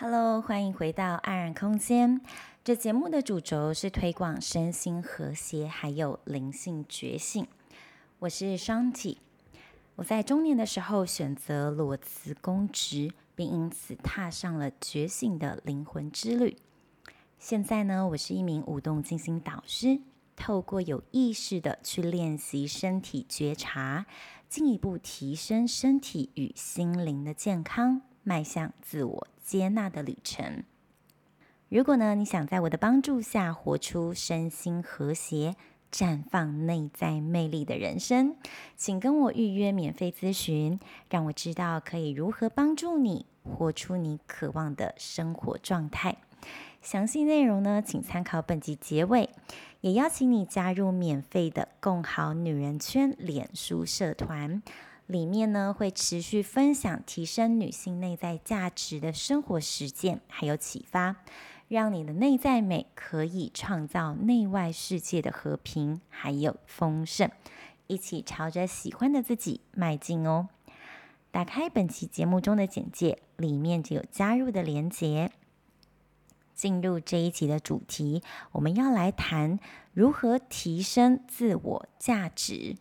Hello，欢迎回到安然空间。这节目的主轴是推广身心和谐，还有灵性觉醒。我是 Shanti。我在中年的时候选择裸辞公职，并因此踏上了觉醒的灵魂之旅。现在呢，我是一名舞动静心导师，透过有意识的去练习身体觉察，进一步提升身体与心灵的健康。迈向自我接纳的旅程。如果呢，你想在我的帮助下活出身心和谐、绽放内在魅力的人生，请跟我预约免费咨询，让我知道可以如何帮助你活出你渴望的生活状态。详细内容呢，请参考本集结尾。也邀请你加入免费的“共好女人圈”脸书社团。里面呢，会持续分享提升女性内在价值的生活实践，还有启发，让你的内在美可以创造内外世界的和平还有丰盛，一起朝着喜欢的自己迈进哦。打开本期节目中的简介，里面就有加入的连结。进入这一集的主题，我们要来谈如何提升自我价值。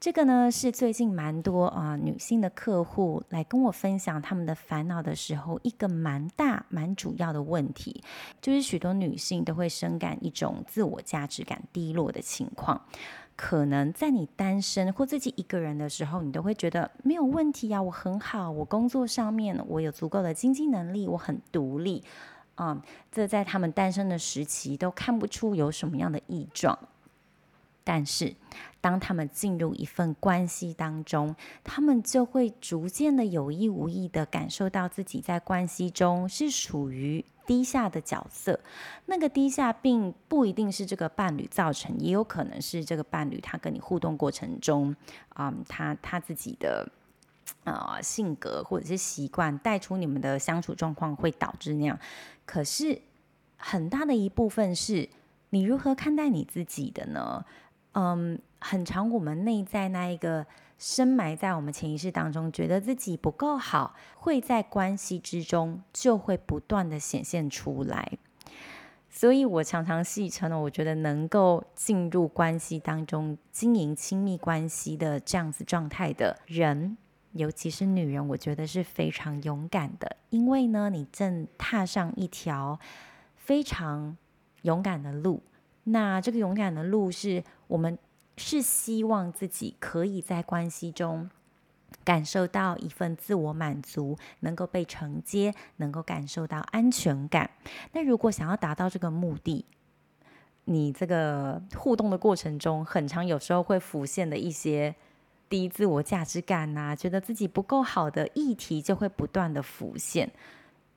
这个呢，是最近蛮多啊、女性的客户来跟我分享他们的烦恼的时候，一个蛮大蛮主要的问题，就是许多女性都会深感一种自我价值感低落的情况。可能在你单身或自己一个人的时候，你都会觉得没有问题呀、啊，我很好，我工作上面我有足够的经济能力，我很独立，嗯，这在他们单身的时期都看不出有什么样的异状。但是，当他们进入一份关系当中，他们就会逐渐的有意无意的感受到自己在关系中是属于低下的角色。那个低下并不一定是这个伴侣造成，也有可能是这个伴侣他跟你互动过程中，嗯，他他自己的啊、呃、性格或者是习惯带出你们的相处状况会导致那样。可是很大的一部分是你如何看待你自己的呢？嗯，很长我们内在那一个深埋在我们潜意识当中，觉得自己不够好，会在关系之中就会不断的显现出来。所以我常常戏称呢，我觉得能够进入关系当中经营亲密关系的这样子状态的人，尤其是女人，我觉得是非常勇敢的，因为呢，你正踏上一条非常勇敢的路。那这个勇敢的路是，我们是希望自己可以在关系中感受到一份自我满足，能够被承接，能够感受到安全感。那如果想要达到这个目的，你这个互动的过程中，很常有时候会浮现的一些低自我价值感呐、啊，觉得自己不够好的议题就会不断的浮现。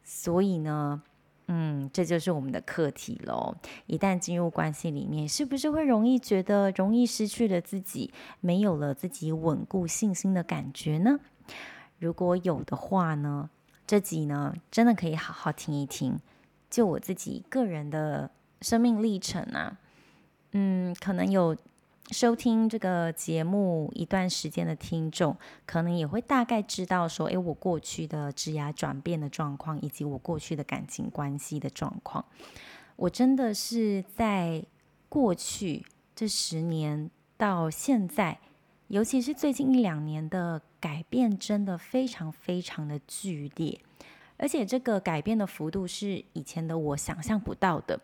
所以呢，嗯，这就是我们的课题喽。一旦进入关系里面，是不是会容易觉得容易失去了自己，没有了自己稳固信心的感觉呢？如果有的话呢，这集呢真的可以好好听一听。就我自己个人的生命历程啊，嗯，可能有。收听这个节目一段时间的听众，可能也会大概知道说，诶，我过去的职涯转变的状况，以及我过去的感情关系的状况。我真的是在过去这十年到现在，尤其是最近一两年的改变，真的非常非常的剧烈，而且这个改变的幅度是以前的我想象不到的。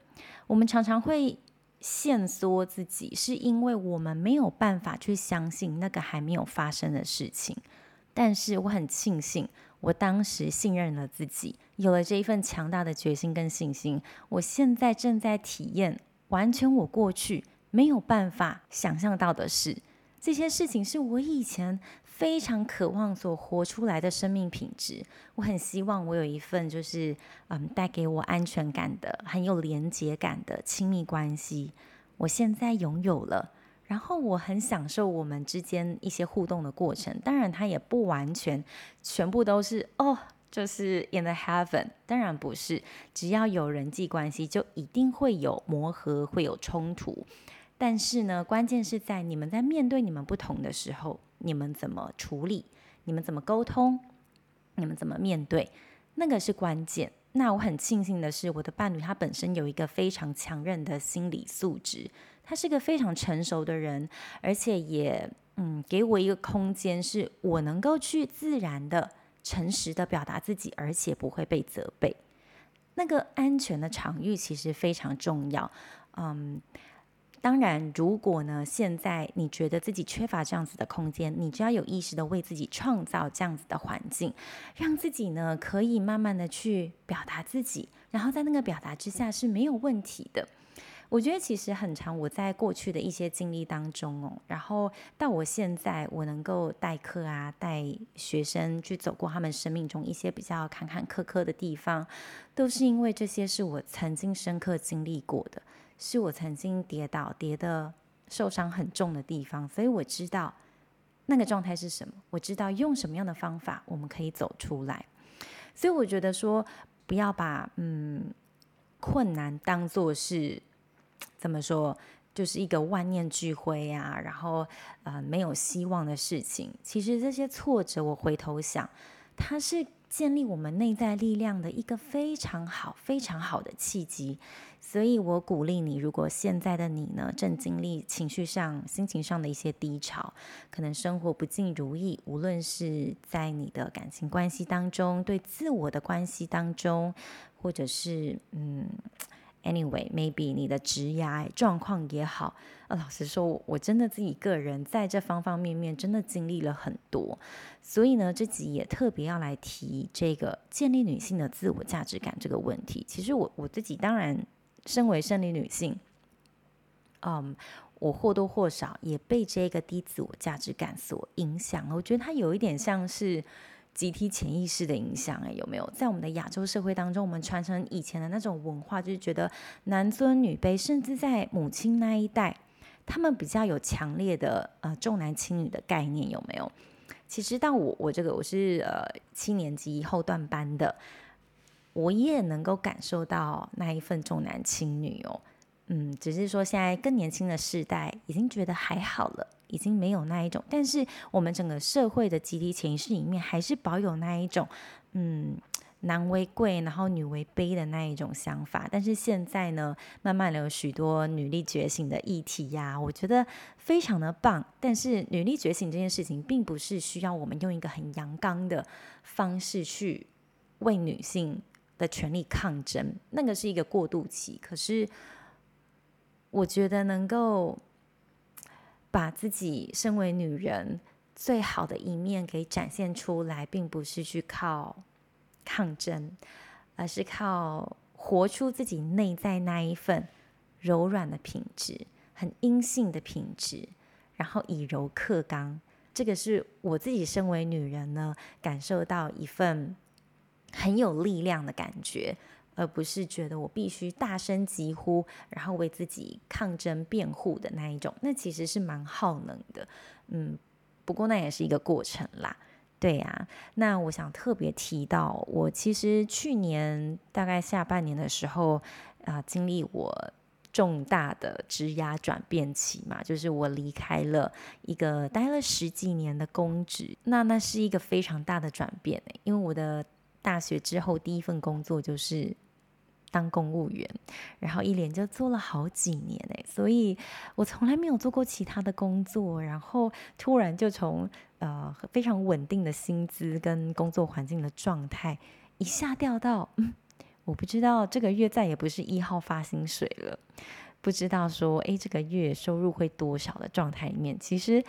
我们常常会。限缩自己，是因为我们没有办法去相信那个还没有发生的事情。但是我很庆幸，我当时信任了自己，有了这一份强大的决心跟信心。我现在正在体验完全我过去没有办法想象到的事。这些事情是我以前。非常渴望所活出来的生命品质，我很希望我有一份就是嗯带给我安全感的、很有连结感的亲密关系。我现在拥有了，然后我很享受我们之间一些互动的过程。当然，它也不完全全部都是哦，就是 in the heaven。当然不是，只要有人际关系，就一定会有磨合，会有冲突。但是呢，关键是在你们在面对你们不同的时候。你们怎么处理？你们怎么沟通？你们怎么面对？那个是关键。那我很庆幸的是，我的伴侣他本身有一个非常强韧的心理素质，他是个非常成熟的人，而且也嗯给我一个空间，是我能够去自然的、诚实的表达自己，而且不会被责备。那个安全的场域其实非常重要，嗯。当然，如果呢，现在你觉得自己缺乏这样子的空间，你就要有意识的为自己创造这样子的环境，让自己呢可以慢慢的去表达自己，然后在那个表达之下是没有问题的。我觉得其实很长，我在过去的一些经历当中哦，然后到我现在，我能够代课啊，带学生去走过他们生命中一些比较坎坎坷坷的地方，都是因为这些是我曾经深刻经历过的。是我曾经跌倒、跌得受伤很重的地方，所以我知道那个状态是什么。我知道用什么样的方法我们可以走出来。所以我觉得说，不要把嗯困难当作是怎么说，就是一个万念俱灰啊，然后呃没有希望的事情。其实这些挫折，我回头想，它是建立我们内在力量的一个非常好、非常好的契机。所以我鼓励你，如果现在的你呢，正经历情绪上、心情上的一些低潮，可能生活不尽如意，无论是在你的感情关系当中，对自我的关系当中，或者是嗯，anyway，maybe 你的职业状况也好，呃，老实说，我真的自己个人在这方方面面真的经历了很多，所以呢，这集也特别要来提这个建立女性的自我价值感这个问题。其实我我自己当然。身为生理女性，嗯，我或多或少也被这个低自我价值感所影响。我觉得它有一点像是集体潜意识的影响，哎，有没有？在我们的亚洲社会当中，我们传承以前的那种文化，就是觉得男尊女卑，甚至在母亲那一代，他们比较有强烈的呃重男轻女的概念，有没有？其实到我我这个我是呃七年级后段班的。我也能够感受到那一份重男轻女哦，嗯，只是说现在更年轻的世代已经觉得还好了，已经没有那一种，但是我们整个社会的集体潜意识里面还是保有那一种，嗯，男为贵，然后女为卑的那一种想法。但是现在呢，慢慢的有许多女力觉醒的议题呀，我觉得非常的棒。但是女力觉醒这件事情，并不是需要我们用一个很阳刚的方式去为女性。的权力抗争，那个是一个过渡期。可是，我觉得能够把自己身为女人最好的一面给展现出来，并不是去靠抗争，而是靠活出自己内在那一份柔软的品质，很阴性的品质，然后以柔克刚。这个是我自己身为女人呢，感受到一份。很有力量的感觉，而不是觉得我必须大声疾呼，然后为自己抗争辩护的那一种。那其实是蛮耗能的，嗯，不过那也是一个过程啦。对呀，那我想特别提到，我其实去年大概下半年的时候啊，经历我重大的职涯转变期嘛，就是我离开了一个待了十几年的公职，那那是一个非常大的转变，因为我的。大学之后第一份工作就是当公务员，然后一连就做了好几年哎，所以我从来没有做过其他的工作，然后突然就从呃非常稳定的薪资跟工作环境的状态，一下掉到嗯，我不知道这个月再也不是一号发薪水了，不知道说哎这个月收入会多少的状态里面，其实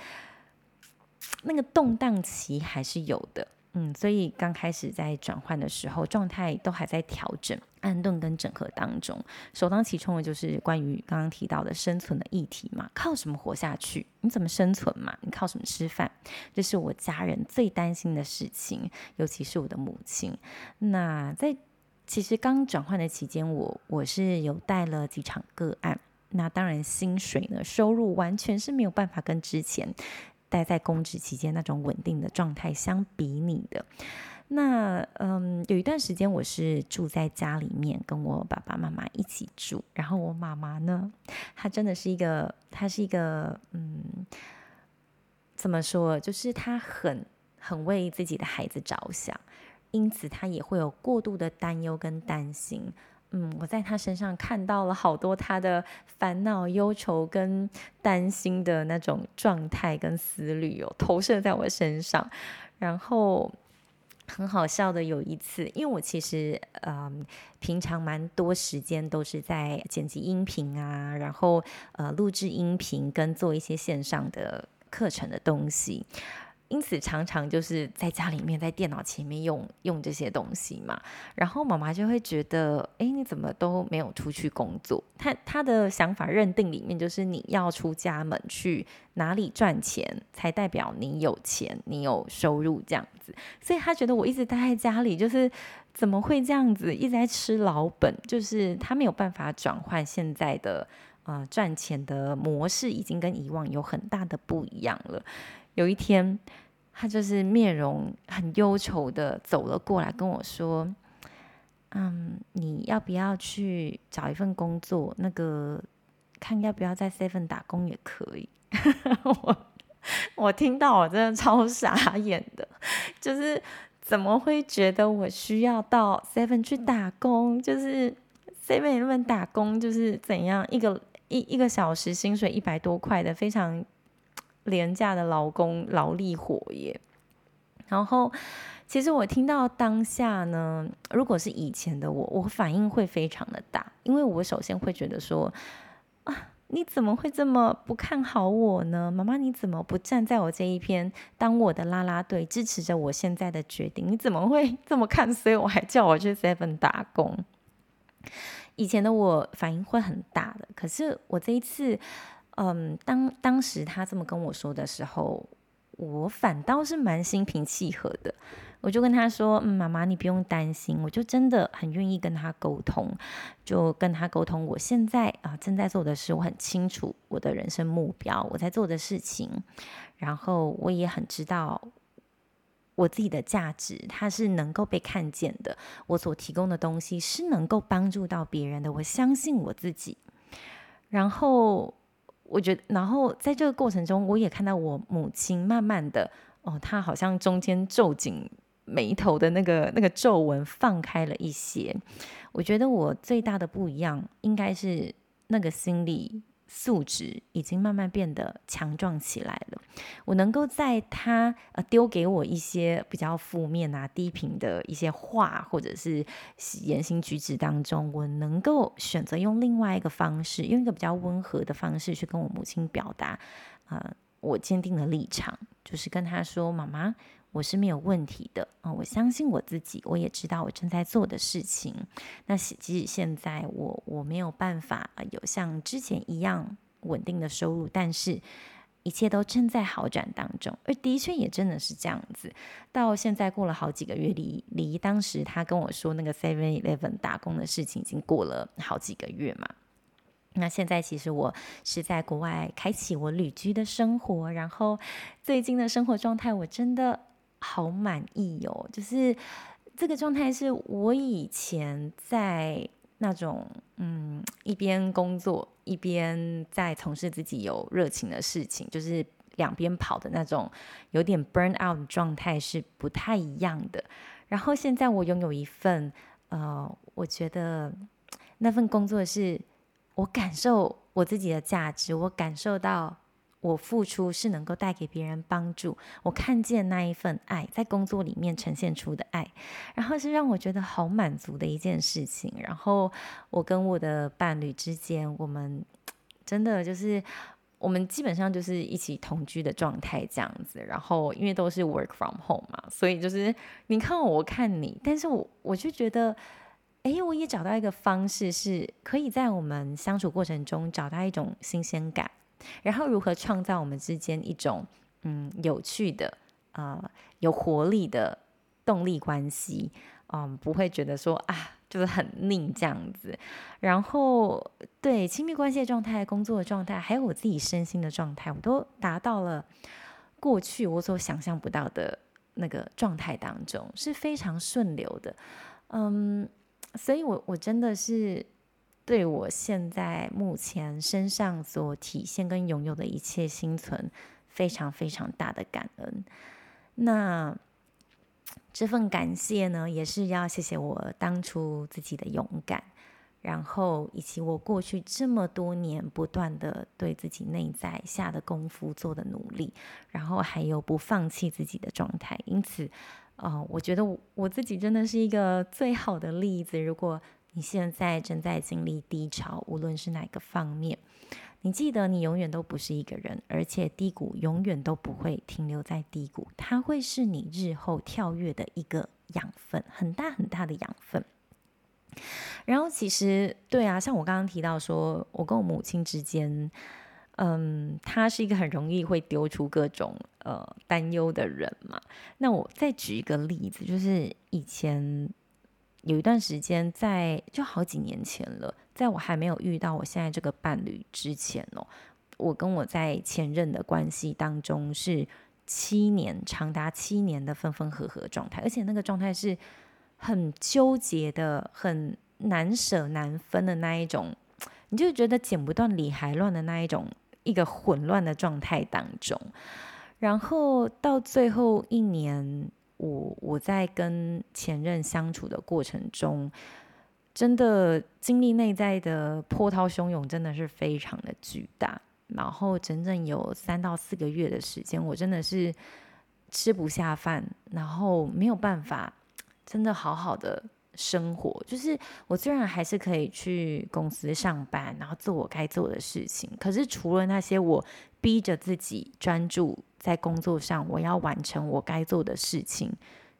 那个动荡期还是有的。嗯，所以刚开始在转换的时候，状态都还在调整、安顿跟整合当中。首当其冲的就是关于刚刚提到的生存的议题嘛，靠什么活下去？你怎么生存嘛？你靠什么吃饭？这是我家人最担心的事情，尤其是我的母亲。那在其实刚转换的期间，我我是有带了几场个案。那当然，薪水呢，收入完全是没有办法跟之前。待在公职期间那种稳定的状态相比拟的，那嗯，有一段时间我是住在家里面，跟我爸爸妈妈一起住。然后我妈妈呢，她真的是一个，她是一个嗯，怎么说？就是她很很为自己的孩子着想。因此她也会有过度的担忧跟担心。嗯，我在他身上看到了好多他的烦恼、忧愁跟担心的那种状态跟思虑哦，投射在我身上。然后很好笑的有一次，因为我其实嗯，平常蛮多时间都是在剪辑音频啊，然后呃录制音频跟做一些线上的课程的东西。因此，常常就是在家里面，在电脑前面用用这些东西嘛。然后妈妈就会觉得，哎，你怎么都没有出去工作？她她的想法认定里面就是你要出家门去哪里赚钱，才代表你有钱，你有收入这样子。所以她觉得我一直待在家里，就是怎么会这样子，一直在吃老本？就是她没有办法转换现在的呃赚钱的模式，已经跟以往有很大的不一样了。有一天，他就是面容很忧愁的走了过来，跟我说：“嗯，你要不要去找一份工作？那个看要不要在 Seven 打工也可以。”我我听到我真的超傻眼的，就是怎么会觉得我需要到 Seven 去打工？就是 Seven 那边打工就是怎样一个一一个小时薪水一百多块的，非常。廉价的劳工劳力活耶，然后其实我听到当下呢，如果是以前的我，我反应会非常的大，因为我首先会觉得说啊，你怎么会这么不看好我呢？妈妈，你怎么不站在我这一边，当我的啦啦队，支持着我现在的决定？你怎么会这么看？所以我还叫我去 Seven 打工。以前的我反应会很大的，可是我这一次。嗯，当当时他这么跟我说的时候，我反倒是蛮心平气和的。我就跟他说：“嗯，妈妈，你不用担心，我就真的很愿意跟他沟通，就跟他沟通。我现在啊正在做的事，我很清楚我的人生目标，我在做的事情，然后我也很知道我自己的价值，它是能够被看见的。我所提供的东西是能够帮助到别人的，我相信我自己。然后。”我觉得，然后在这个过程中，我也看到我母亲慢慢的，哦，她好像中间皱紧眉头的那个那个皱纹放开了一些。我觉得我最大的不一样，应该是那个心理。素质已经慢慢变得强壮起来了。我能够在他呃丢给我一些比较负面啊、低频的一些话，或者是言行举止当中，我能够选择用另外一个方式，用一个比较温和的方式去跟我母亲表达，呃，我坚定的立场，就是跟他说：“妈妈。”我是没有问题的啊、我相信我自己，我也知道我正在做的事情。那即使现在我我没有办法有像之前一样稳定的收入，但是一切都正在好转当中。而的确也真的是这样子。到现在过了好几个月，离离当时他跟我说那个 Seven Eleven 打工的事情已经过了好几个月嘛。那现在其实我是在国外开启我旅居的生活，然后最近的生活状态我真的。好满意哦，就是这个状态是我以前在那种嗯一边工作一边在从事自己有热情的事情，就是两边跑的那种有点 burn out 的状态是不太一样的。然后现在我拥有一份呃，我觉得那份工作是我感受我自己的价值，我感受到。我付出是能够带给别人帮助，我看见那一份爱在工作里面呈现出的爱，然后是让我觉得好满足的一件事情。然后我跟我的伴侣之间，我们真的就是我们基本上就是一起同居的状态这样子。然后因为都是 work from home 嘛，所以就是你看我，我看你，但是我我就觉得，哎，我也找到一个方式，是可以在我们相处过程中找到一种新鲜感。然后如何创造我们之间一种嗯有趣的啊、有活力的动力关系，嗯，不会觉得说啊就是很腻这样子。然后对亲密关系的状态、工作的状态，还有我自己身心的状态，我都达到了过去我所想象不到的那个状态当中，是非常顺流的。嗯，所以我我真的是。对我现在目前身上所体现跟拥有的一切心存非常非常大的感恩。那 这份感谢呢，也是要谢谢我当初自己的勇敢，然后以及我过去这么多年不断的对自己内在下的功夫做的努力，然后还有不放弃自己的状态。因此，呃，我觉得我，我自己真的是一个最好的例子。如果你现在正在经历低潮，无论是哪个方面，你记得，你永远都不是一个人，而且低谷永远都不会停留在低谷，它会是你日后跳跃的一个养分，很大很大的养分。然后，其实对啊，像我刚刚提到说，我跟我母亲之间，嗯，她是一个很容易会丢出各种呃担忧的人嘛。那我再举一个例子，就是以前有一段时间在，就好几年前了。在我还没有遇到我现在这个伴侣之前哦，我跟我在前任的关系当中是七年，长达七年的分分合合状态，而且那个状态是很纠结的、很难舍难分的那一种，你就觉得剪不断理还乱的那一种，一个混乱的状态当中。然后到最后一年，我我在跟前任相处的过程中。真的经历内在的波涛汹涌，真的是非常的巨大。然后整整有三到四个月的时间，我真的是吃不下饭，然后没有办法真的好好的生活。就是我虽然还是可以去公司上班，然后做我该做的事情，可是除了那些我逼着自己专注在工作上，我要完成我该做的事情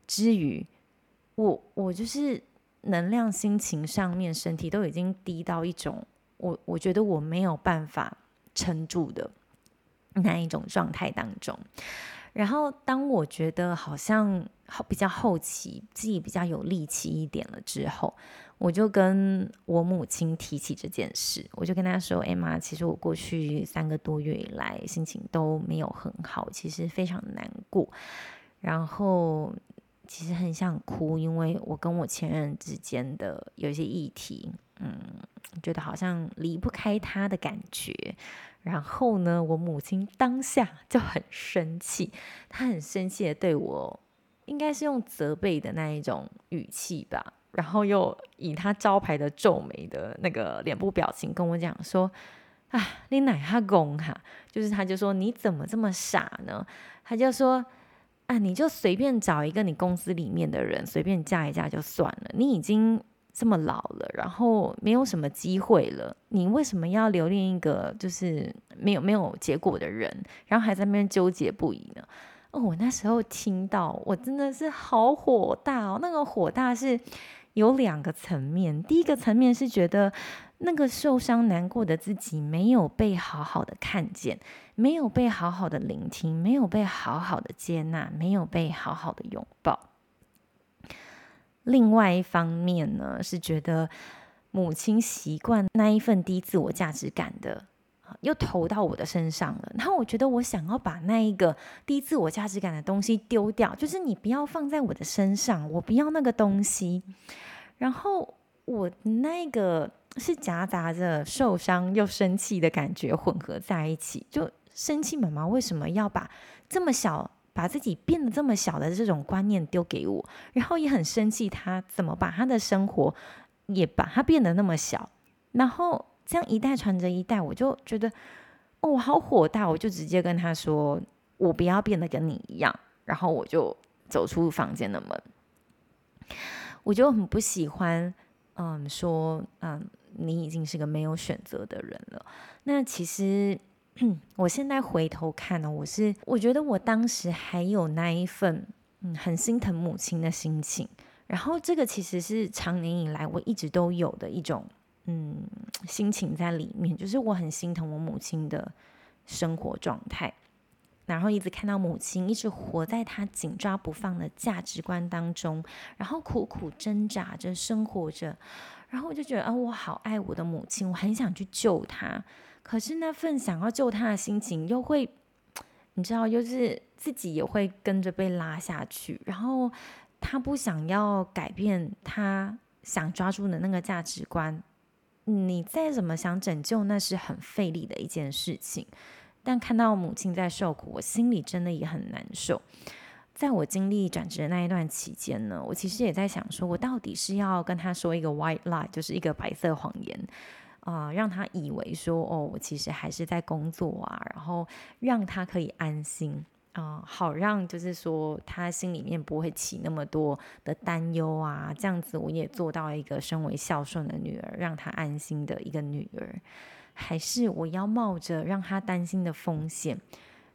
之余，我我就是。能量、心情上面，身体都已经低到一种我我觉得我没有办法撑住的那一种状态当中。然后，当我觉得好像比较后期自己比较有力气一点了之后，我就跟我母亲提起这件事。我就跟她说：“哎妈，其实我过去三个多月以来心情都没有很好，其实非常难过。”然后。其实很想哭，因为我跟我前任之间的有一些议题，嗯，觉得好像离不开他的感觉。然后呢，我母亲当下就很生气，她很生气的对我，应该是用责备的那一种语气吧，然后又以她招牌的皱眉的那个脸部表情跟我讲说：“啊，你哪哈公哈？”就是她就说：“你怎么这么傻呢？”她就说。啊，你就随便找一个你公司里面的人，随便嫁一嫁就算了。你已经这么老了，然后没有什么机会了，你为什么要留恋一个就是没有没有结果的人，然后还在那边纠结不已呢？哦，我那时候听到，我真的是好火大哦。那个火大是有两个层面，第一个层面是觉得。那个受伤难过的自己没有被好好的看见，没有被好好的聆听，没有被好好的接纳，没有被好好的拥抱。另外一方面呢，是觉得母亲习惯那一份低自我价值感的，又投到我的身上了。然后我觉得我想要把那一个低自我价值感的东西丢掉，就是你不要放在我的身上，我不要那个东西。然后我那个。是夹杂着受伤又生气的感觉混合在一起，就生气妈妈为什么要把这么小，把自己变得这么小的这种观念丢给我，然后也很生气他怎么把他的生活也把他变得那么小，然后这样一代传着一代，我就觉得哦，我好火大，我就直接跟他说，我不要变得跟你一样，然后我就走出房间的门，我就很不喜欢，嗯，说嗯。你已经是个没有选择的人了。那其实，我现在回头看呢，我是我觉得我当时还有那一份嗯很心疼母亲的心情。然后这个其实是长年以来我一直都有的一种嗯心情在里面，就是我很心疼我母亲的生活状态，然后一直看到母亲一直活在她紧抓不放的价值观当中，然后苦苦挣扎着生活着。然后我就觉得啊，我好爱我的母亲，我很想去救她。可是那份想要救他的心情，又会，你知道，就是自己也会跟着被拉下去。然后他不想要改变他想抓住的那个价值观，你再怎么想拯救，那是很费力的一件事情。但看到母亲在受苦，我心里真的也很难受。在我经历转职的那一段期间呢，我其实也在想，说我到底是要跟他说一个 white lie，就是一个白色谎言啊、让他以为说哦，我其实还是在工作啊，然后让他可以安心啊、好让就是说他心里面不会起那么多的担忧啊，这样子我也做到一个身为孝顺的女儿，让他安心的一个女儿，还是我要冒着让他担心的风险？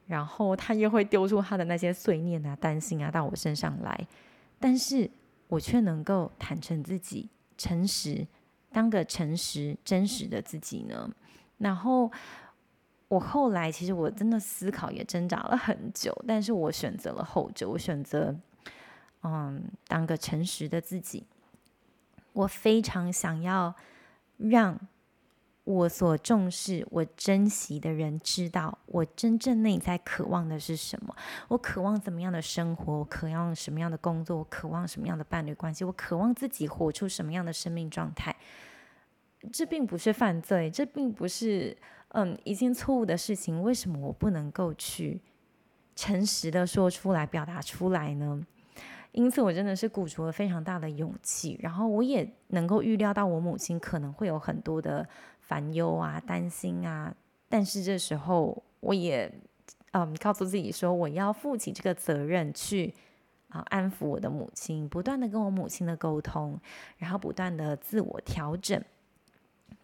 然后他又会丢出他的那些碎念啊、担心啊到我身上来，但是我却能够坦诚自己、诚实，当个诚实、真实的自己呢。然后我后来其实我真的思考也挣扎了很久，但是我选择了后者，我选择嗯，当个诚实的自己。我非常想要让。我所重视、我珍惜的人知道我真正内在渴望的是什么。我渴望怎么样的生活？我渴望什么样的工作？我渴望什么样的伴侣关系？我渴望自己活出什么样的生命状态？这并不是犯罪，这并不是嗯一件错误的事情。为什么我不能够去诚实的说出来、表达出来呢？因此，我真的是鼓足了非常大的勇气，然后我也能够预料到我母亲可能会有很多的。烦忧啊，担心啊，但是这时候我也嗯告诉自己说，我要负起这个责任去啊安抚我的母亲，不断的跟我母亲的沟通，然后不断的自我调整，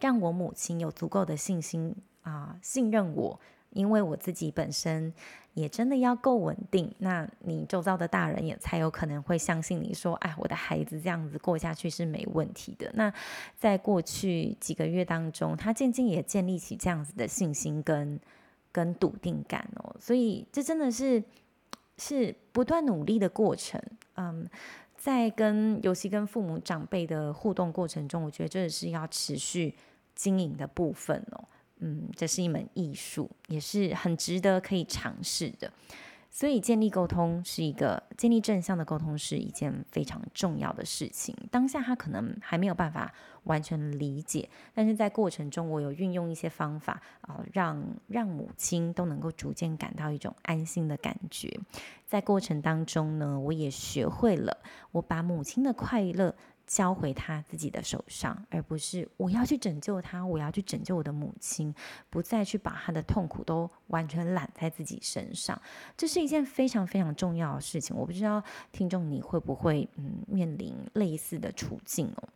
让我母亲有足够的信心啊信任我。因为我自己本身也真的要够稳定，那你周遭的大人也才有可能会相信你说，哎，我的孩子这样子过下去是没问题的。那在过去几个月当中，他渐渐也建立起这样子的信心跟跟笃定感哦。所以这真的是是不断努力的过程。嗯，在跟尤其跟父母长辈的互动过程中，我觉得这是要持续经营的部分哦。嗯，这是一门艺术，也是很值得可以尝试的。所以，建立沟通是一个建立正向的沟通是一件非常重要的事情。当下他可能还没有办法完全理解，但是在过程中，我有运用一些方法啊、呃，让让母亲都能够逐渐感到一种安心的感觉。在过程当中呢，我也学会了我把母亲的快乐。交回他自己的手上，而不是我要去拯救他，我要去拯救我的母亲，不再去把他的痛苦都完全揽在自己身上。这是一件非常非常重要的事情。我不知道听众你会不会嗯面临类似的处境哦？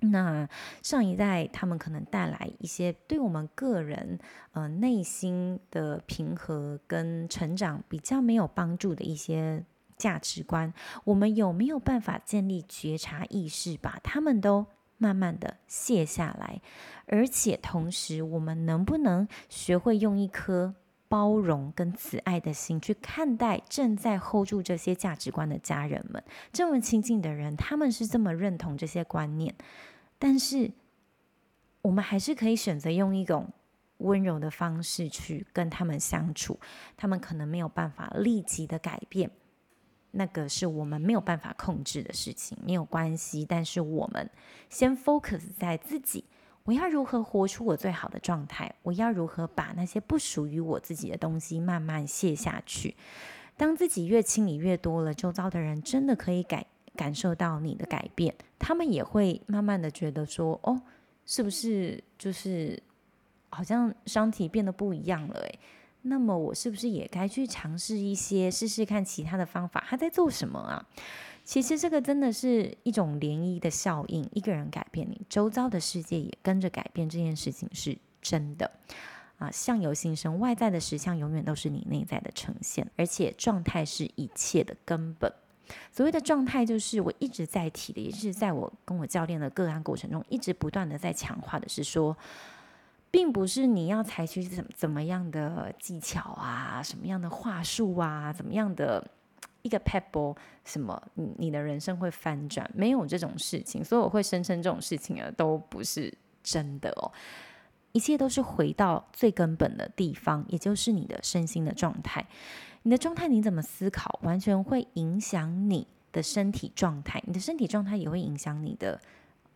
那上一代他们可能带来一些对我们个人呃内心的平和跟成长比较没有帮助的一些。价值观，我们有没有办法建立觉察意识，把他们都慢慢的卸下来？而且同时，我们能不能学会用一颗包容跟慈爱的心去看待正在 hold 住这些价值观的家人们？这么亲近的人，他们是这么认同这些观念，但是我们还是可以选择用一种温柔的方式去跟他们相处。他们可能没有办法立即的改变。那个是我们没有办法控制的事情，没有关系。但是我们先 focus 在自己，我要如何活出我最好的状态？我要如何把那些不属于我自己的东西慢慢卸下去？当自己越清理越多了，周遭的人真的可以感感受到你的改变，他们也会慢慢的觉得说，哦，是不是就是好像身体变得不一样了？诶。那么我是不是也该去尝试一些，试试看其他的方法？他在做什么啊？其实这个真的是一种涟漪的效应，一个人改变你，周遭的世界也跟着改变。这件事情是真的啊，相由心生，外在的实相永远都是你内在的呈现，而且状态是一切的根本。所谓的状态，就是我一直在提的，也是在我跟我教练的个案过程中，一直不断的在强化的是说。并不是你要采取怎怎么样的技巧啊，什么样的话术啊，怎么样的一个 pebble，什么你你的人生会翻转，没有这种事情。所以我会声称这种事情啊，都不是真的哦。一切都是回到最根本的地方，也就是你的身心的状态。你的状态你怎么思考，完全会影响你的身体状态。你的身体状态也会影响你的。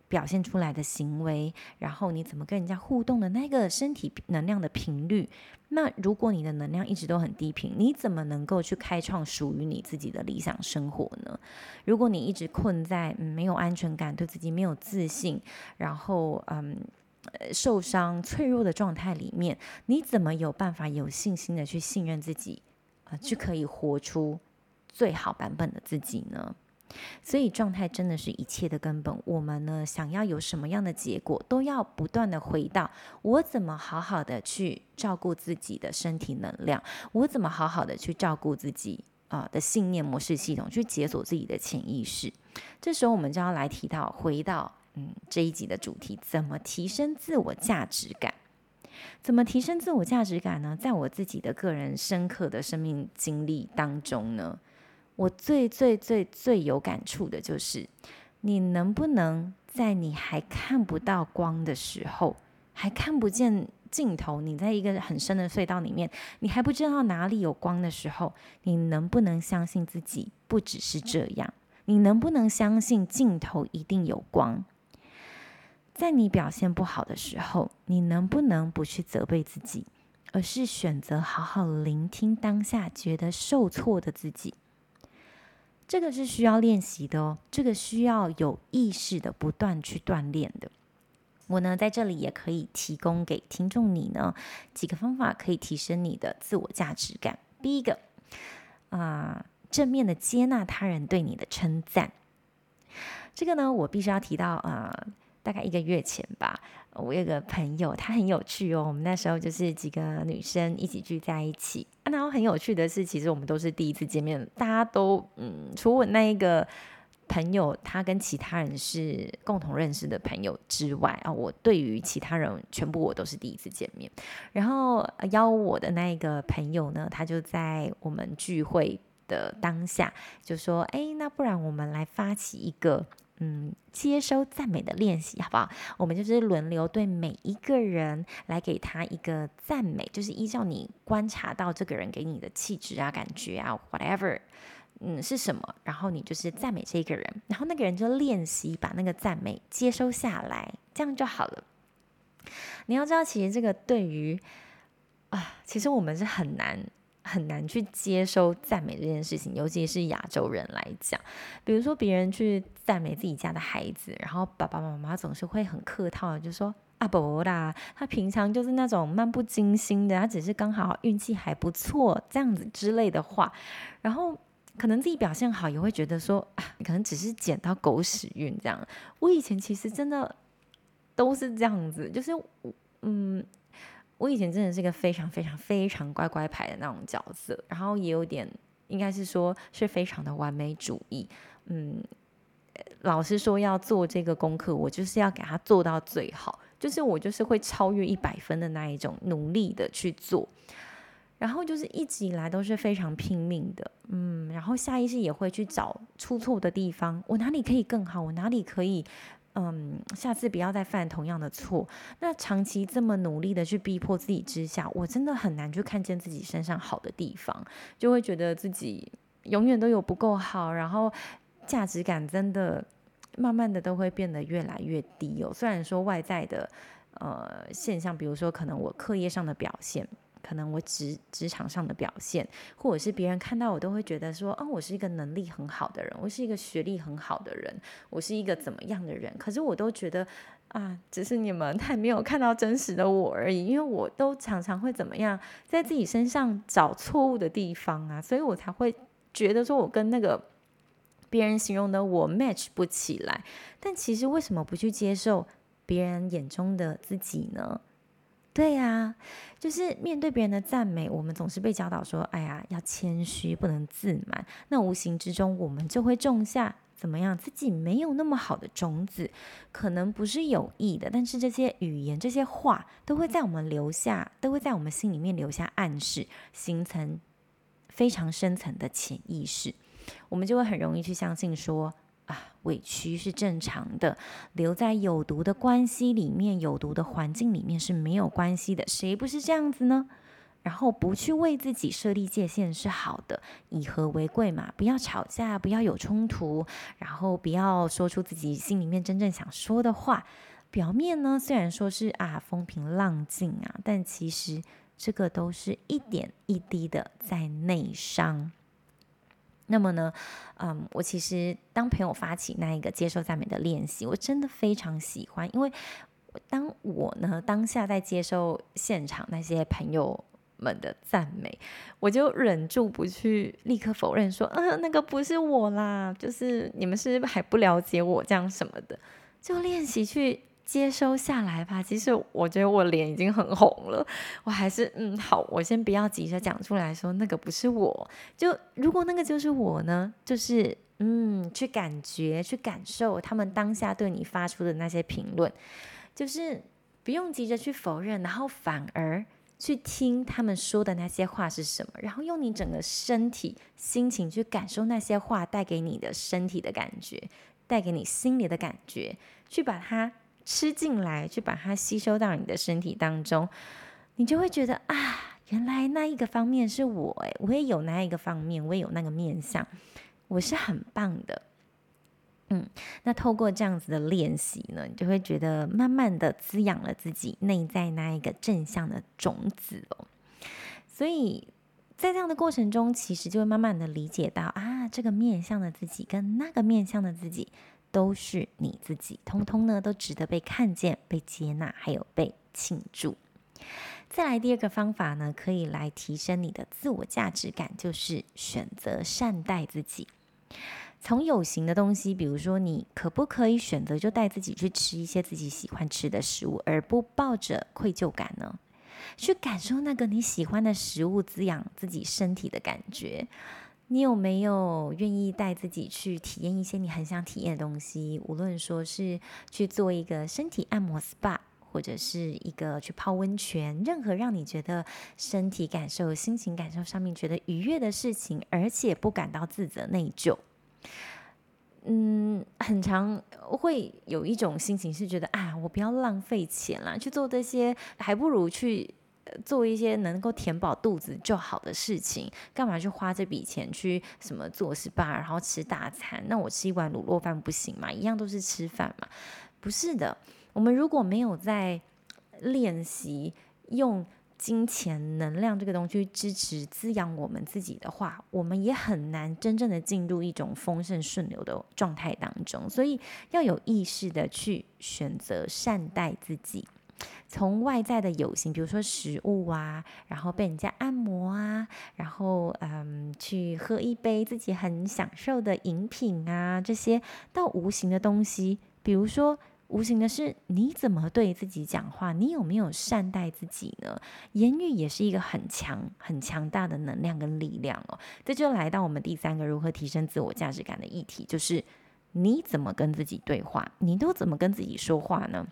表现出来的行为，然后你怎么跟人家互动的那个身体能量的频率。那如果你的能量一直都很低频，你怎么能够去开创属于你自己的理想生活呢？如果你一直困在，没有安全感，对自己没有自信，然后嗯，受伤、脆弱的状态里面，你怎么有办法有信心的去信任自己啊，呃，就可以活出最好版本的自己呢？所以状态真的是一切的根本。我们呢，想要有什么样的结果，都要不断的回到我怎么好好的去照顾自己的身体能量，我怎么好好的去照顾自己啊、的信念模式系统，去解锁自己的潜意识。这时候我们就要来提到，回到嗯这一集的主题，怎么提升自我价值感？怎么提升自我价值感呢？在我自己的个人深刻的生命经历当中呢，我最最最最有感触的就是，你能不能在你还看不到光的时候，还看不见尽头，你在一个很深的隧道里面，你还不知道哪里有光的时候，你能不能相信自己不只是这样？你能不能相信尽头一定有光？在你表现不好的时候，你能不能不去责备自己，而是选择好好聆听当下觉得受挫的自己？这个是需要练习的哦，这个需要有意识的不断去锻炼的。我呢，在这里也可以提供给听众你呢几个方法，可以提升你的自我价值感。第一个，啊、正面的接纳他人对你的称赞。这个呢，我必须要提到啊。大概一个月前吧，我有个朋友，他很有趣哦。我们那时候就是几个女生一起聚在一起，啊，然后很有趣的是，其实我们都是第一次见面，大家都嗯，除我那一个朋友，他跟其他人是共同认识的朋友之外啊，我对于其他人全部我都是第一次见面。然后邀我的那一个朋友呢，他就在我们聚会的当下就说：“哎，那不然我们来发起一个。”嗯，接收赞美的练习，好不好？我们就是轮流对每一个人来给他一个赞美，就是依照你观察到这个人给你的气质啊、感觉啊，whatever，嗯，是什么？然后你就是赞美这个人，然后那个人就练习把那个赞美接收下来，这样就好了。你要知道，其实这个对于啊，其实我们是很难。很难去接收赞美这件事情，尤其是亚洲人来讲。比如说，别人去赞美自己家的孩子，然后爸爸妈妈总是会很客套的就说：“啊，不啦，他平常就是那种漫不经心的，他只是刚好运气还不错这样子之类的话。”然后可能自己表现好，也会觉得说：“，可能只是捡到狗屎运这样。”我以前其实真的都是这样子，就是嗯。我以前真的是一个非常非常非常乖乖牌的那种角色，然后也有点应该是说是非常的完美主义。嗯，老师说要做这个功课，我就是要给他做到最好，就是我就是会超越一百分的那一种，努力的去做。然后就是一直以来都是非常拼命的，嗯，然后下意识也会去找出错的地方，我哪里可以更好，我哪里可以。嗯，下次不要再犯同样的错。那长期这么努力的去逼迫自己之下，我真的很难去看见自己身上好的地方，就会觉得自己永远都有不够好，然后价值感真的慢慢的都会变得越来越低哦。虽然说外在的呃现象，比如说可能我课业上的表现。可能我职职场上的表现，或者是别人看到我都会觉得说，哦，我是一个能力很好的人，我是一个学历很好的人，我是一个怎么样的人？可是我都觉得啊，只是你们太没有看到真实的我而已，因为我都常常会怎么样，在自己身上找错误的地方啊，所以我才会觉得说我跟那个别人形容的我 match 不起来。但其实为什么不去接受别人眼中的自己呢？对呀、就是面对别人的赞美，我们总是被教导说：“哎呀，要谦虚，不能自满。”那无形之中，我们就会种下怎么样自己没有那么好的种子，可能不是有意的，但是这些语言、这些话都会在我们留下，都会在我们心里面留下暗示，形成非常深层的潜意识，我们就会很容易去相信说。啊，委屈是正常的，留在有毒的关系里面、有毒的环境里面是没有关系的。谁不是这样子呢？然后不去为自己设立界限是好的，以和为贵嘛，不要吵架，不要有冲突，然后不要说出自己心里面真正想说的话。表面呢，虽然说是啊风平浪静啊，但其实这个都是一点一滴的在内伤。那么呢，嗯，我其实当朋友发起那一个接受赞美的练习，我真的非常喜欢，因为当我呢当下在接受现场那些朋友们的赞美，我就忍住不去立刻否认说，嗯，那个不是我啦，就是你们是还不了解我这样什么的，就练习去。接收下来吧。其实我觉得我脸已经很红了，我还是嗯好，我先不要急着讲出来说那个不是我。就如果那个就是我呢，就是嗯去感觉、去感受他们当下对你发出的那些评论，就是不用急着去否认，然后反而去听他们说的那些话是什么，然后用你整个身体、心情去感受那些话带给你的身体的感觉，带给你心里的感觉，去把它。吃进来，去把它吸收到你的身体当中，你就会觉得啊，原来那一个方面是我诶，我也有那一个方面，我也有那个面相，我是很棒的。嗯，那透过这样子的练习呢，你就会觉得慢慢的滋养了自己内在那一个正向的种子哦。所以在这样的过程中，其实就会慢慢的理解到啊，这个面向的自己跟那个面向的自己。都是你自己，通通呢都值得被看见、被接纳，还有被庆祝。再来第二个方法呢，可以来提升你的自我价值感，就是选择善待自己。从有形的东西，比如说你可不可以选择就带自己去吃一些自己喜欢吃的食物，而不抱着愧疚感呢？去感受那个你喜欢的食物滋养自己身体的感觉。你有没有愿意带自己去体验一些你很想体验的东西？无论说是去做一个身体按摩 SPA，或者是一个去泡温泉，任何让你觉得身体感受、心情感受上面觉得愉悦的事情，而且不感到自责内疚。嗯，很常会有一种心情是觉得啊，我不要浪费钱啦，去做这些，还不如去。做一些能够填饱肚子就好的事情，干嘛去花这笔钱去什么做 SPA，然后吃大餐？那我吃一碗卤肉饭不行吗？一样都是吃饭嘛。不是的，我们如果没有在练习用金钱能量这个东西支持滋养我们自己的话，我们也很难真正的进入一种丰盛顺流的状态当中。所以要有意识的去选择善待自己。从外在的有形，比如说食物啊，然后被人家按摩啊，然后嗯，去喝一杯自己很享受的饮品啊，这些到无形的东西，比如说无形的是你怎么对自己讲话，你有没有善待自己呢？言语也是一个很强、很强大的能量跟力量哦。这就来到我们第三个如何提升自我价值感的议题，就是你怎么跟自己对话，你都怎么跟自己说话呢？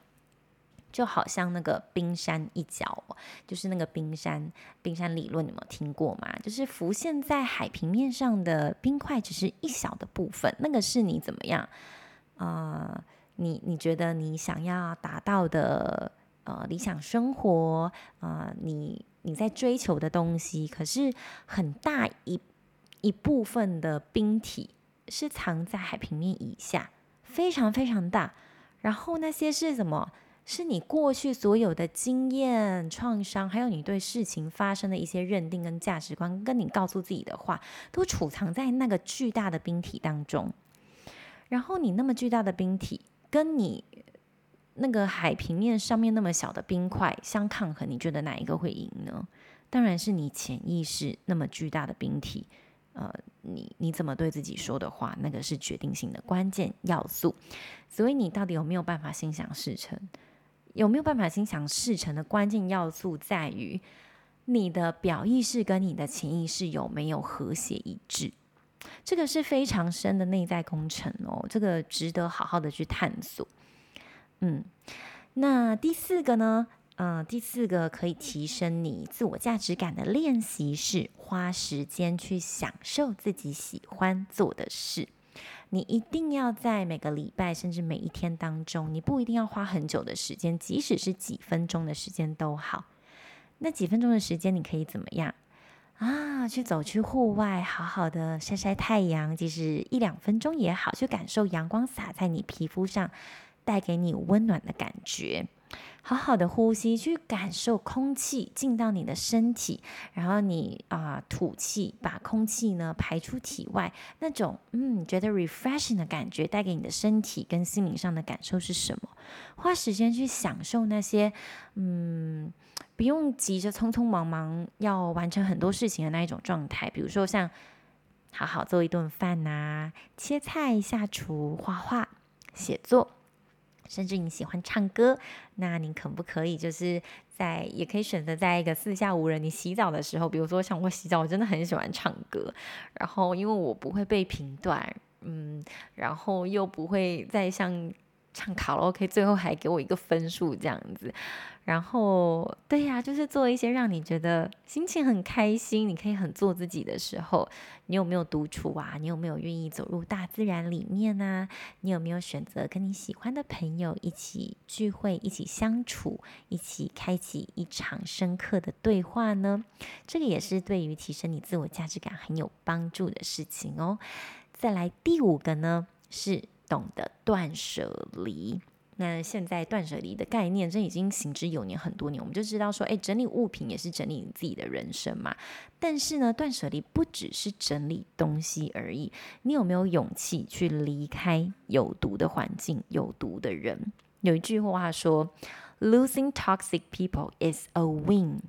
就好像那个冰山一角，就是那个冰山冰山理论，你有没有听过吗？就是浮现在海平面上的冰块只是一小的部分，那个是你怎么样？啊、你你觉得你想要达到的呃理想生活啊、你你在追求的东西，可是很大一一部分的冰体是藏在海平面以下，非常非常大。然后那些是什么？是你过去所有的经验、创伤，还有你对事情发生的一些认定跟价值观，跟你告诉自己的话，都储藏在那个巨大的冰体当中。然后你那么巨大的冰体，跟你那个海平面上面那么小的冰块相抗衡，你觉得哪一个会赢呢？当然是你潜意识那么巨大的冰体。呃，你你怎么对自己说的话，那个是决定性的关键要素。所以你到底有没有办法心想事成？有没有办法心想事成的关键要素在于你的表意识跟你的潜意识有没有和谐一致，这个是非常深的内在工程哦，这个值得好好的去探索。嗯，那第四个呢？嗯、第四个可以提升你自我价值感的练习是花时间去享受自己喜欢做的事。你一定要在每个礼拜，甚至每一天当中，你不一定要花很久的时间，即使是几分钟的时间都好。那几分钟的时间，你可以怎么样啊？去走去户外，好好的晒晒太阳，即使一两分钟也好，去感受阳光洒在你皮肤上，带给你温暖的感觉。好好的呼吸，去感受空气进到你的身体，然后你啊、吐气，把空气呢排出体外，那种嗯觉得 refreshing 的感觉带给你的身体跟心灵上的感受是什么？花时间去享受那些嗯不用急着匆匆忙忙要完成很多事情的那一种状态，比如说像好好做一顿饭呐、切菜、下厨、画画、写作。甚至你喜欢唱歌，那你可不可以就是在也可以选择在一个四下无人，你洗澡的时候，比如说像我洗澡，我真的很喜欢唱歌，然后因为我不会被评断，嗯，然后又不会再像唱卡拉 OK，最后还给我一个分数这样子。然后，对呀，就是做一些让你觉得心情很开心，你可以很做自己的时候，你有没有独处啊？你有没有愿意走入大自然里面呢？你有没有选择跟你喜欢的朋友一起聚会、一起相处、一起开启一场深刻的对话呢？这个也是对于提升你自我价值感很有帮助的事情哦。再来第五个呢，是懂得断舍离。那现在断舍离的概念，这已经行之有年很多年，我们就知道说，诶，整理物品也是整理你自己的人生嘛。但是呢，断舍离不只是整理东西而已，你有没有勇气去离开有毒的环境、有毒的人？有一句话说，Losing toxic people is a win.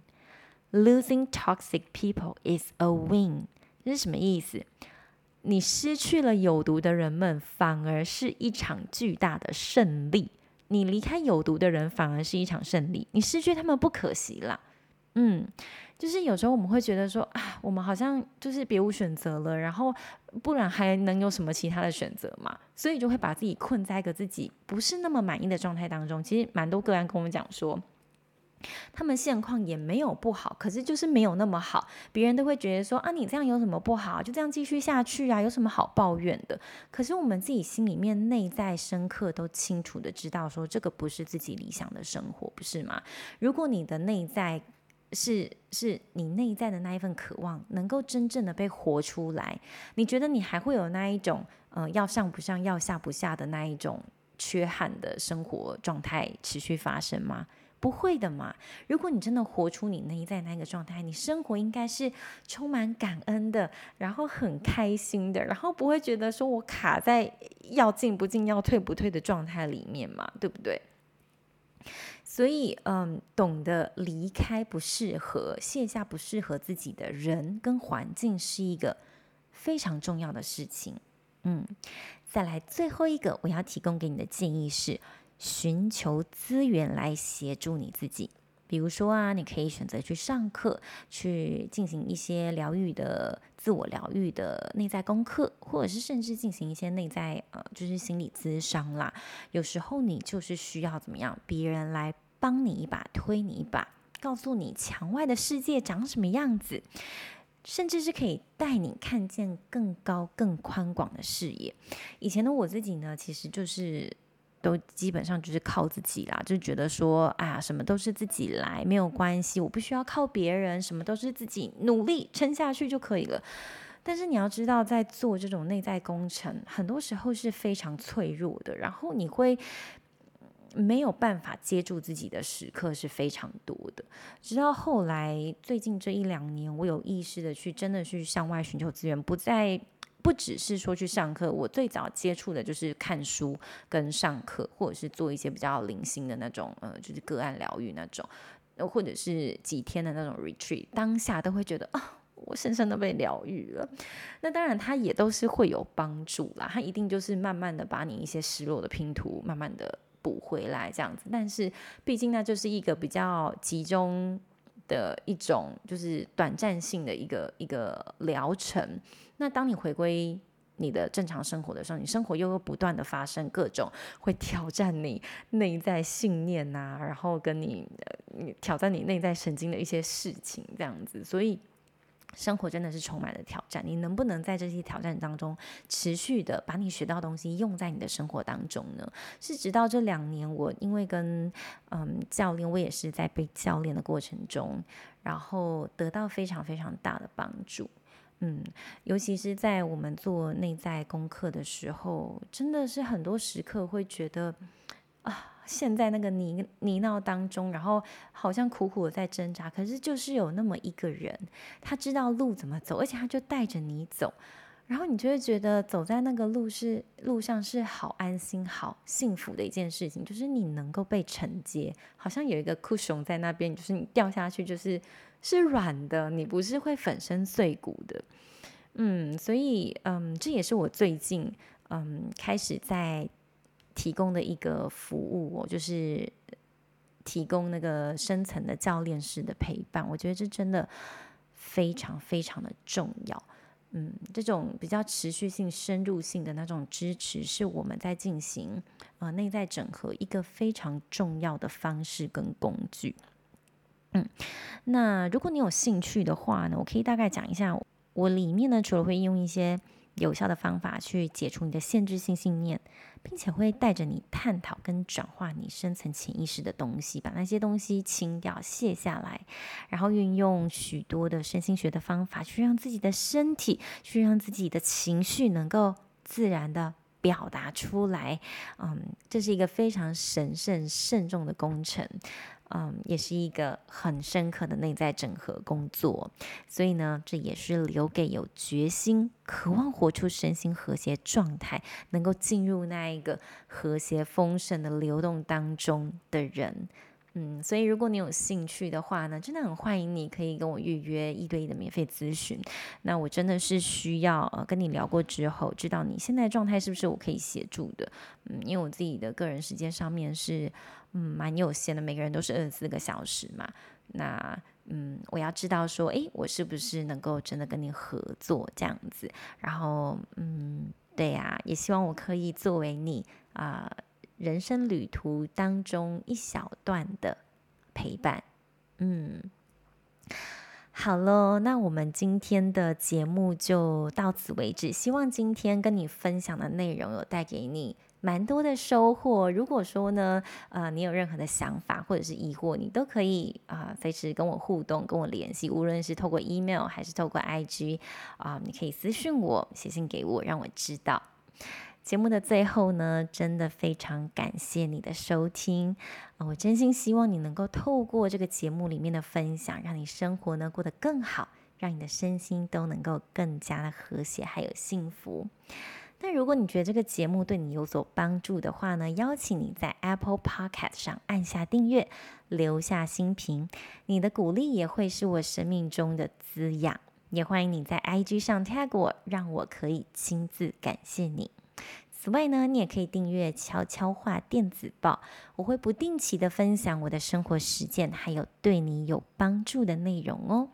Losing toxic people is a win. 这是什么意思？你失去了有毒的人们，反而是一场巨大的胜利。你离开有毒的人，反而是一场胜利。你失去他们不可惜啦。嗯，就是有时候我们会觉得说啊，我们好像就是别无选择了，然后不然还能有什么其他的选择嘛？所以就会把自己困在一个自己不是那么满意的状态当中。其实蛮多个案跟我们讲说。他们现况也没有不好，可是就是没有那么好。别人都会觉得说啊，你这样有什么不好？就这样继续下去啊，有什么好抱怨的？可是我们自己心里面内在深刻都清楚的知道，说这个不是自己理想的生活，不是吗？如果你的内在是是你内在的那一份渴望，能够真正的被活出来，你觉得你还会有那一种呃要上不上，要下不下的那一种缺憾的生活状态持续发生吗？不会的嘛！如果你真的活出你内在那个状态，你生活应该是充满感恩的，然后很开心的，然后不会觉得说我卡在要进不进、要退不退的状态里面嘛，对不对？所以，嗯，懂得离开不适合、卸下不适合自己的人跟环境，是一个非常重要的事情。嗯，再来最后一个，我要提供给你的建议是。寻求资源来协助你自己，比如说啊，你可以选择去上课，去进行一些疗愈的自我疗愈的内在功课，或者是甚至进行一些内在呃，就是心理咨商啦。有时候你就是需要怎么样，别人来帮你一把，推你一把，告诉你墙外的世界长什么样子，甚至是可以带你看见更高、更宽广的视野。以前的我自己呢，其实就是。都基本上就是靠自己啦，就觉得说，哎呀，什么都是自己来，没有关系，我不需要靠别人，什么都是自己努力撑下去就可以了。但是你要知道，在做这种内在工程，很多时候是非常脆弱的，然后你会没有办法接住自己的时刻是非常多的。直到后来，最近这一两年，我有意识的去真的去向外寻求资源，不再。不只是说去上课，我最早接触的就是看书跟上课，或者是做一些比较零星的那种，呃，就是个案疗愈那种，或者是几天的那种 retreat，当下都会觉得啊，我深深的被疗愈了。那当然，它也都是会有帮助啦，它一定就是慢慢的把你一些失落的拼图慢慢的补回来这样子。但是，毕竟那就是一个比较集中的一种，就是短暂性的一个一个疗程。那当你回归你的正常生活的时候，你生活又会不断的发生各种会挑战你内在信念呐、然后跟你，挑战你内在神经的一些事情，这样子。所以生活真的是充满了挑战，你能不能在这些挑战当中持续的把你学到东西用在你的生活当中呢？是直到这两年，我因为跟嗯教练，我也是在被教练的过程中，然后得到非常非常大的帮助。嗯，尤其是在我们做内在功课的时候，真的是很多时刻会觉得啊。陷在那个泥泥淖当中，然后好像苦苦的在挣扎，可是就是有那么一个人，他知道路怎么走，而且他就带着你走，然后你就会觉得走在那个路是路上是好安心、好幸福的一件事情，就是你能够被承接，好像有一个 cushion 在那边，就是你掉下去就是是软的，你不是会粉身碎骨的，嗯，所以嗯，这也是我最近嗯开始在。提供的一个服务，我就是提供那个深层的教练式的陪伴。我觉得这真的非常非常的重要。嗯，这种比较持续性、深入性的那种支持，是我们在进行啊内在整合一个非常重要的方式跟工具。嗯，那如果你有兴趣的话呢，我可以大概讲一下，我里面呢除了会用一些有效的方法去解除你的限制性信念。并且会带着你探讨跟转化你深层潜意识的东西，把那些东西清掉、卸下来，然后运用许多的身心学的方法，去让自己的身体，去让自己的情绪能够自然的表达出来。嗯，这是一个非常神圣、慎重的工程。嗯，也是一个很深刻的内在整合工作，所以呢，这也是留给有决心、渴望活出身心和谐状态，能够进入那一个和谐丰盛的流动当中的人。嗯，所以如果你有兴趣的话呢，真的很欢迎你可以跟我预约一对一的免费咨询。那我真的是需要呃跟你聊过之后，知道你现在状态是不是我可以协助的。嗯，因为我自己的个人时间上面是嗯蛮有限的，每个人都是二十四个小时嘛。那嗯，我要知道说，诶，我是不是能够真的跟你合作这样子？然后嗯，对呀，也希望我可以作为你啊。人生旅途当中一小段的陪伴，嗯，好喽，那我们今天的节目就到此为止。希望今天跟你分享的内容有带给你蛮多的收获。如果说呢，呃，你有任何的想法或者是疑惑，你都可以啊，随时跟我互动，跟我联系。无论是透过 email 还是透过 IG 啊，你可以私讯我，写信给我，让我知道。节目的最后呢，真的非常感谢你的收听，我真心希望你能够透过这个节目里面的分享，让你生活呢过得更好，让你的身心都能够更加的和谐还有幸福。那如果你觉得这个节目对你有所帮助的话呢，邀请你在 Apple Podcast 上按下订阅，留下星评，你的鼓励也会是我生命中的滋养。也欢迎你在 IG 上 tag 我，让我可以亲自感谢你。此外呢，你也可以订阅悄悄话电子报，我会不定期的分享我的生活实践，还有对你有帮助的内容哦。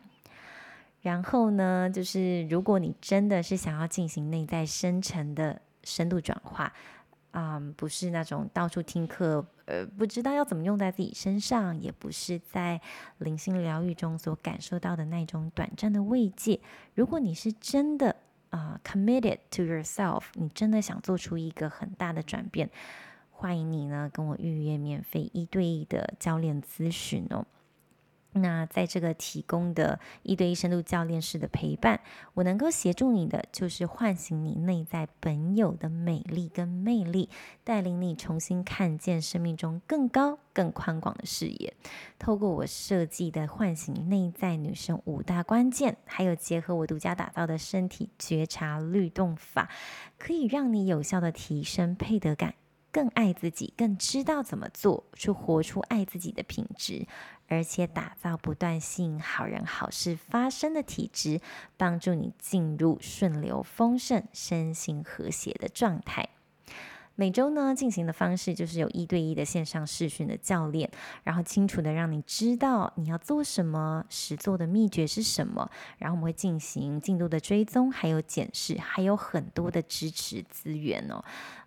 然后呢，就是如果你真的是想要进行内在深层的深度转化，啊、嗯，不是那种到处听课，呃，不知道要怎么用在自己身上，也不是在灵性疗愈中所感受到的那种短暂的慰藉。如果你是真的，啊、，committed to yourself，你真的想做出一个很大的转变，欢迎你呢跟我预约免费一对一的教练咨询哦。那在这个提供的一对一深度教练式的陪伴，我能够协助你的就是唤醒你内在本有的美丽跟魅力，带领你重新看见生命中更高更宽广的视野。透过我设计的唤醒内在女生五大关键，还有结合我独家打造的身体觉察律动法，可以让你有效地提升配得感，更爱自己，更知道怎么做，去活出爱自己的品质。而且打造不断吸引好人好事发生的体质，帮助你进入顺流丰盛、身心和谐的状态。每周呢进行的方式就是有一对一的线上视讯的教练，然后清楚的让你知道你要做什么，实做的秘诀是什么，然后我们会进行进度的追踪，还有检视，还有很多的支持资源哦。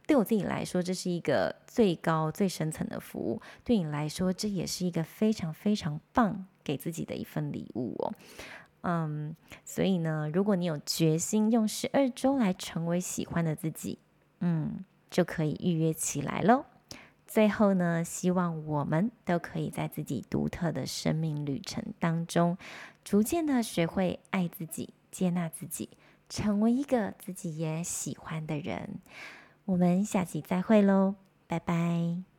对我自己来说，这是一个最高最深层的服务；对你来说，这也是一个非常非常棒给自己的一份礼物哦。嗯，所以呢，如果你有决心用十二周来成为喜欢的自己，嗯，就可以预约起来喽。最后呢，希望我们都可以在自己独特的生命旅程当中，逐渐的学会爱自己、接纳自己，成为一个自己也喜欢的人。我们下期再会喽，拜拜。